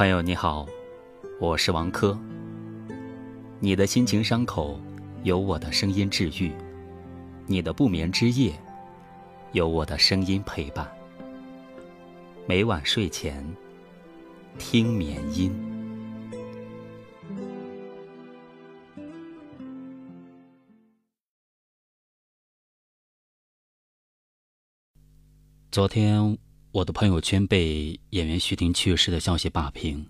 朋友你好，我是王珂。你的心情伤口，有我的声音治愈；你的不眠之夜，有我的声音陪伴。每晚睡前听眠音。昨天。我的朋友圈被演员徐婷去世的消息霸屏。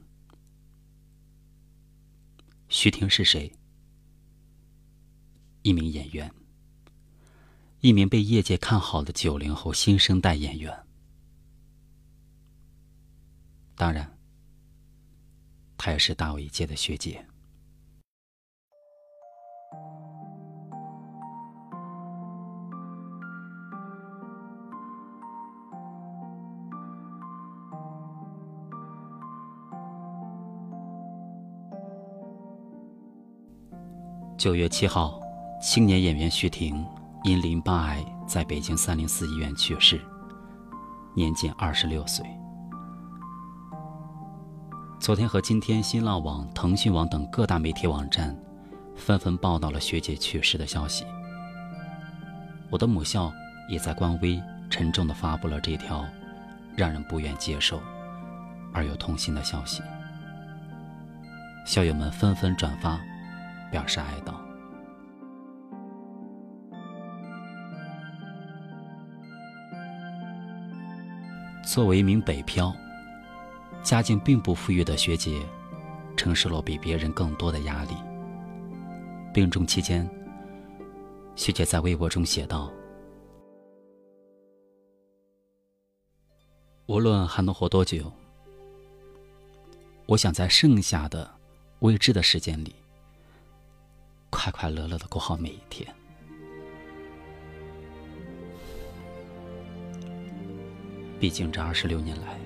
徐婷是谁？一名演员，一名被业界看好的九零后新生代演员。当然，她也是大我一届的学姐。九月七号，青年演员徐婷因淋巴癌在北京三零四医院去世，年仅二十六岁。昨天和今天，新浪网、腾讯网等各大媒体网站纷纷报道了学姐去世的消息。我的母校也在官微沉重地发布了这条让人不愿接受而又痛心的消息。校友们纷纷转发。表示哀悼。作为一名北漂，家境并不富裕的学姐，承受了比别人更多的压力。病重期间，学姐在微博中写道：“无论还能活多久，我想在剩下的未知的时间里。”快快乐乐的过好每一天。毕竟这二十六年来，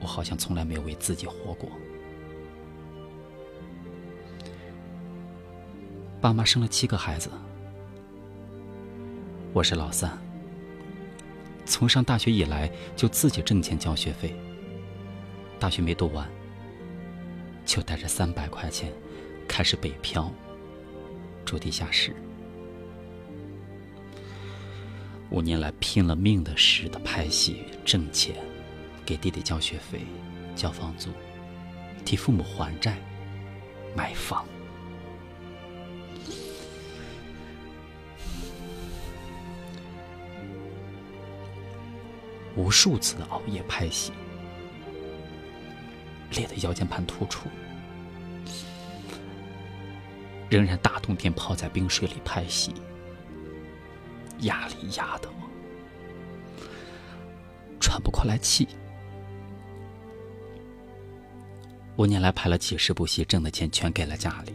我好像从来没有为自己活过。爸妈生了七个孩子，我是老三。从上大学以来，就自己挣钱交学费。大学没读完，就带着三百块钱，开始北漂。住地下室，五年来拼了命的似的拍戏挣钱，给弟弟交学费、交房租，替父母还债、买房，无数次的熬夜拍戏，累得腰间盘突出。仍然大冬天泡在冰水里拍戏，压力压得我喘不过来气。五年来拍了几十部戏，挣的钱全给了家里，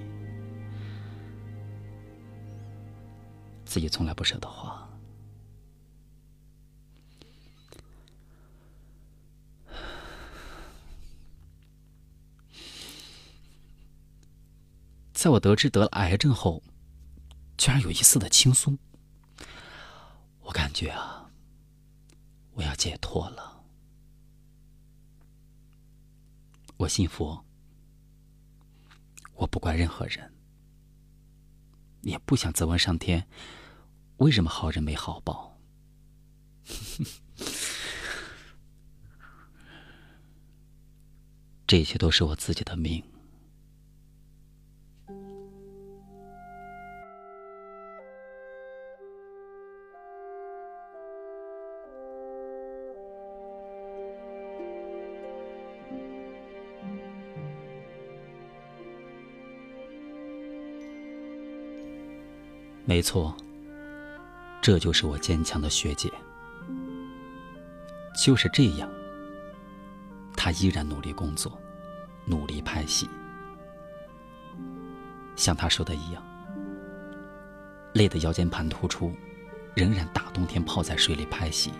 自己从来不舍得花。在我得知得了癌症后，居然有一丝的轻松。我感觉啊，我要解脱了。我信佛，我不怪任何人，也不想责问上天，为什么好人没好报。这些都是我自己的命。没错，这就是我坚强的学姐。就是这样，她依然努力工作，努力拍戏。像她说的一样，累得腰间盘突出，仍然大冬天泡在水里拍戏。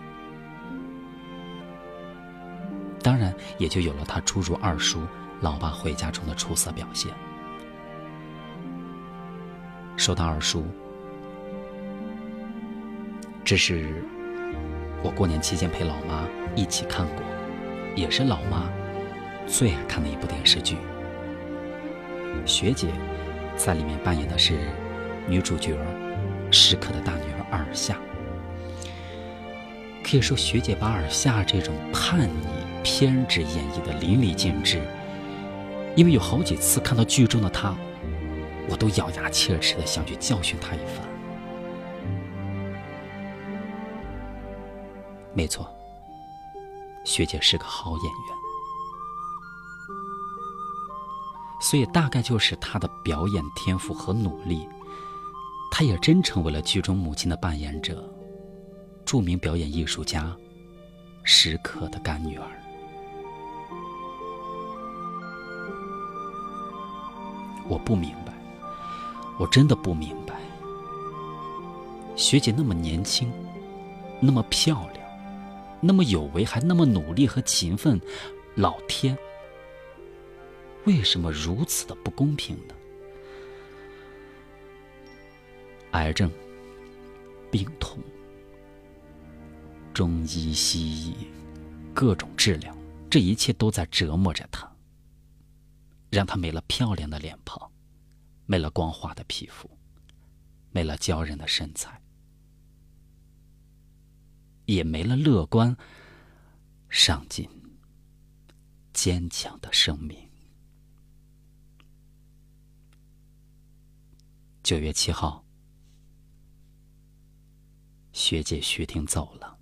当然，也就有了她初入二叔《老爸回家》中的出色表现。说到二叔。这是我过年期间陪老妈一起看过，也是老妈最爱看的一部电视剧。学姐在里面扮演的是女主角石可的大女儿尔夏。可以说，学姐把尔夏这种叛逆、偏执演绎的淋漓尽致。因为有好几次看到剧中的她，我都咬牙切齿的想去教训她一番。没错，学姐是个好演员，所以大概就是她的表演天赋和努力，她也真成为了剧中母亲的扮演者，著名表演艺术家石可的干女儿。我不明白，我真的不明白，学姐那么年轻，那么漂亮。那么有为，还那么努力和勤奋，老天，为什么如此的不公平呢？癌症、病痛、中医西医，各种治疗，这一切都在折磨着他，让他没了漂亮的脸庞，没了光滑的皮肤，没了娇人的身材。也没了乐观、上进、坚强的生命。九月七号，学姐徐婷走了。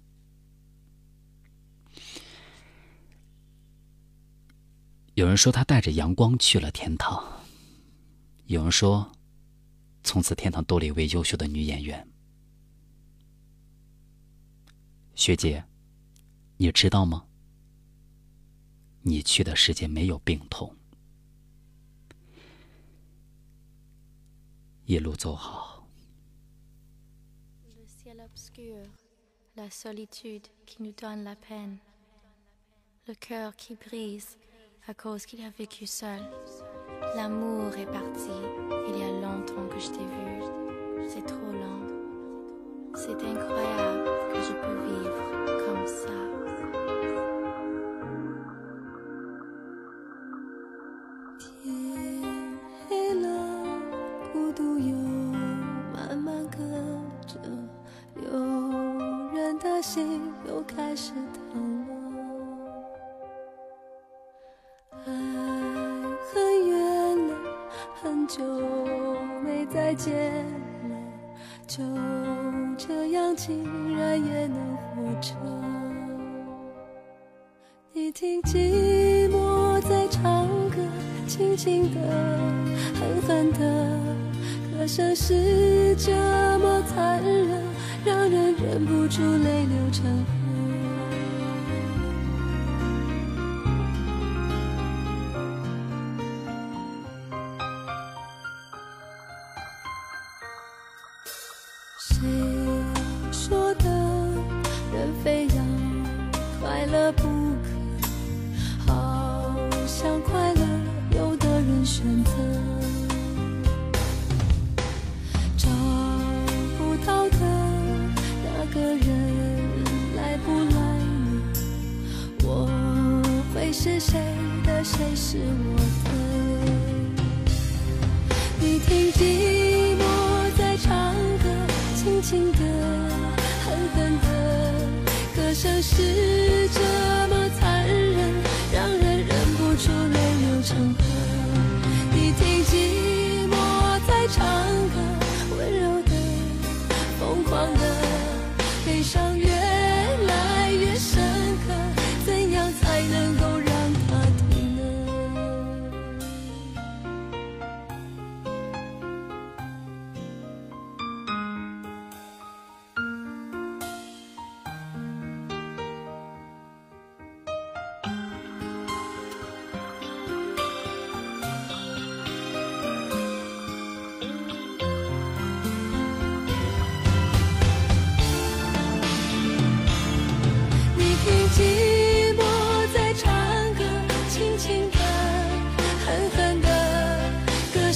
有人说她带着阳光去了天堂，有人说，从此天堂多了一位优秀的女演员。学姐，你知道吗？你去的世界没有病痛。一路走好。je peux vivre comme ça. 天黑了，孤独又慢慢跟着，有人的心又开始疼听寂寞在唱歌，轻轻的，狠狠的，歌声是这么残忍，让人忍不住泪流成河。还，是我的？你听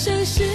像是